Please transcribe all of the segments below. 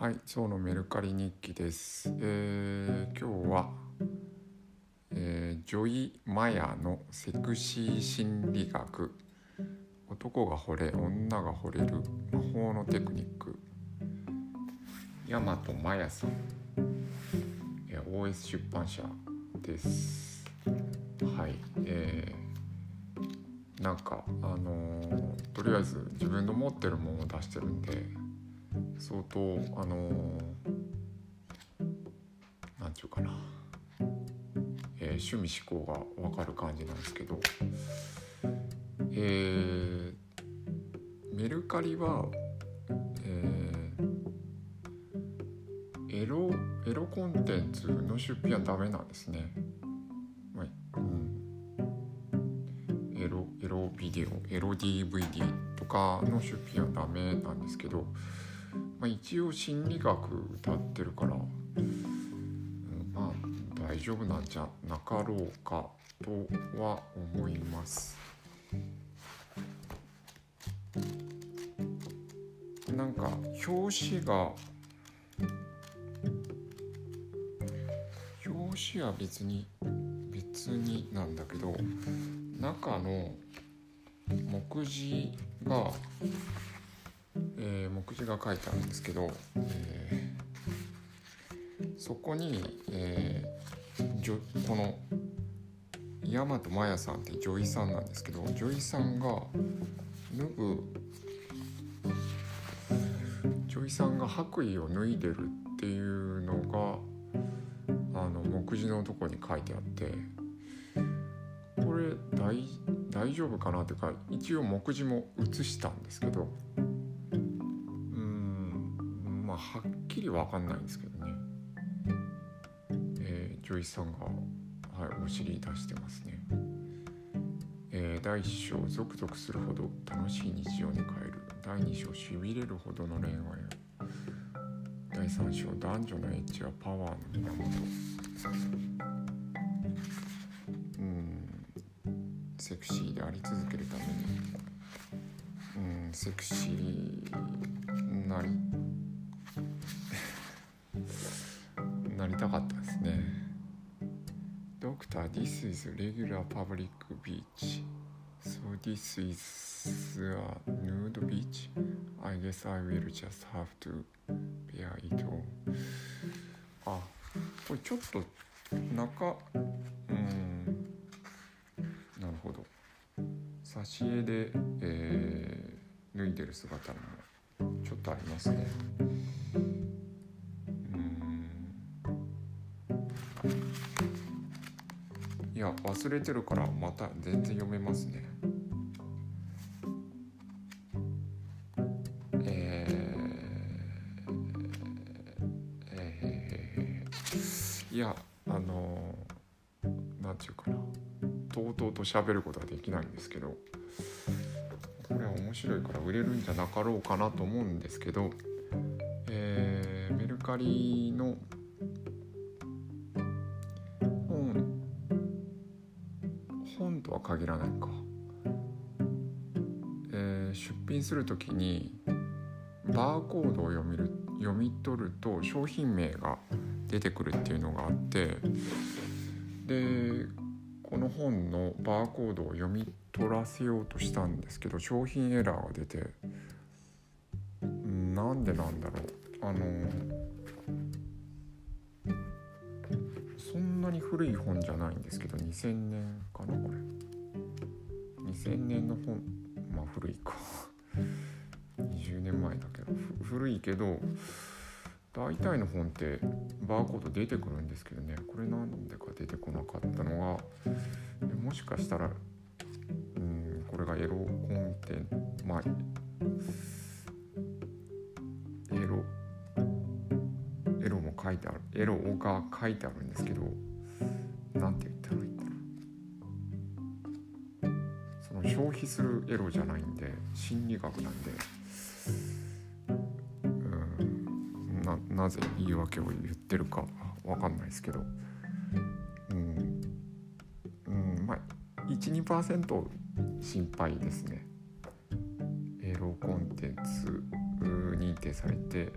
はい、今日のメルカリ日記です。えー今日は、えージョイ・マヤのセクシー心理学男が惚れ女が惚れる魔法のテクニック大和マヤさん、えー OS 出版社です。はい、えーなんかあのーとりあえず自分の持ってるものを出してるんで相当あのーなんていうかな、えー趣味思考が分かる感じなんですけど。えーメルカリは、えーエロエロコンテンツの出品はダメなんですね。まあうん。エロエロビデオエロ DVD とかの出品はダメなんですけど、まあ、一応心理学歌ってるから、うんまあ大丈夫なんじゃなかろうかとは思います。なんか表紙が表紙は別に別になんだけど中の目次が、えー目次が書いてあるんですけど、えーそこに、えーこの大和真也さんって女医さんなんですけど女医さんが脱ぐ女医さんが白衣を脱いでるっていうのがあの目次のとこに書いてあってこれ大大丈夫かなというか一応目次も写したんですけどまあはっきり分かんないんですけどね、えー、女医さんが、はい、お尻出してますね、えー第1章ゾクゾクするほど楽しい日常に変える。第2章しびれるほどの恋愛。第3章男女のエッジはパワーの源。うん。セクシーであり続けるために。うんセクシーなりたかったですね Doctor, this is regular public beach so this is a nude beach I guess I will just have to bear it all あこれちょっと中うんなるほど挿絵で、えー脱いでる姿もちょっとありますねいや忘れてるからまた全然読めますね。えーえーいやあのなんていうかな。とうとうと喋ることはできないんですけどこれは面白いから売れるんじゃなかろうかなと思うんですけど、えーメルカリのとは限らないか、えー出品する時にバーコードを読みる読み取ると商品名が出てくるっていうのがあってでこの本のバーコードを読み取らせようとしたんですけど商品エラーが出てなんでなんだろう。あのなに古い本じゃないんですけど2000年かなこれ。2000年の本。まあ古いか。20年前だけど。古いけど大体の本ってバーコード出てくるんですけどね。これなんでか出てこなかったのがもしかしたらうんこれがエロコンテンまあエロエロも書いてあるエロが書いてあるんですけどなんて言ったらいいんだろう。その消費するエロじゃないんで心理学なんでうんななぜ言い訳を言ってるかわかんないですけどうん、うん、まあ12%心配ですね。エロコンテンツ認定されて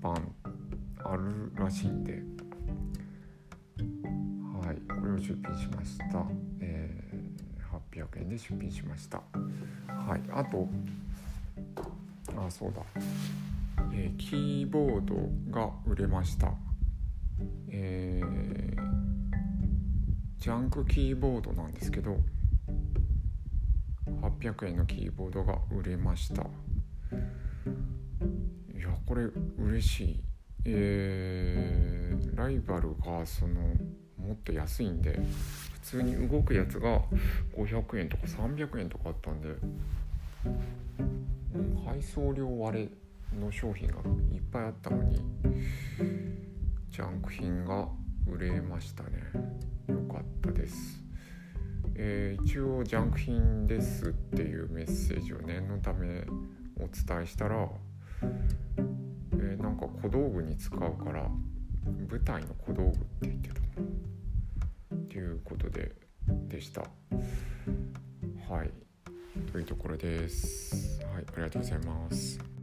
版あるらしいんで。出品しました、えー、800円で出品しました。はい。あとあそうだ、えー、キーボードが売れました。えー、ジャンクキーボードなんですけど800円のキーボードが売れました。いやこれ嬉しい。えー、ライバルがそのもっと安いんで普通に動くやつが500円とか300円とかあったんで、配送料割れの商品がいっぱいあったのにジャンク品が売れましたね。よかったです。えー、一応ジャンク品ですっていうメッセージを念のためお伝えしたら、えー、なんか小道具に使うから舞台の小道具って言ってたでした。はい。というところです。はい。ありがとうございます。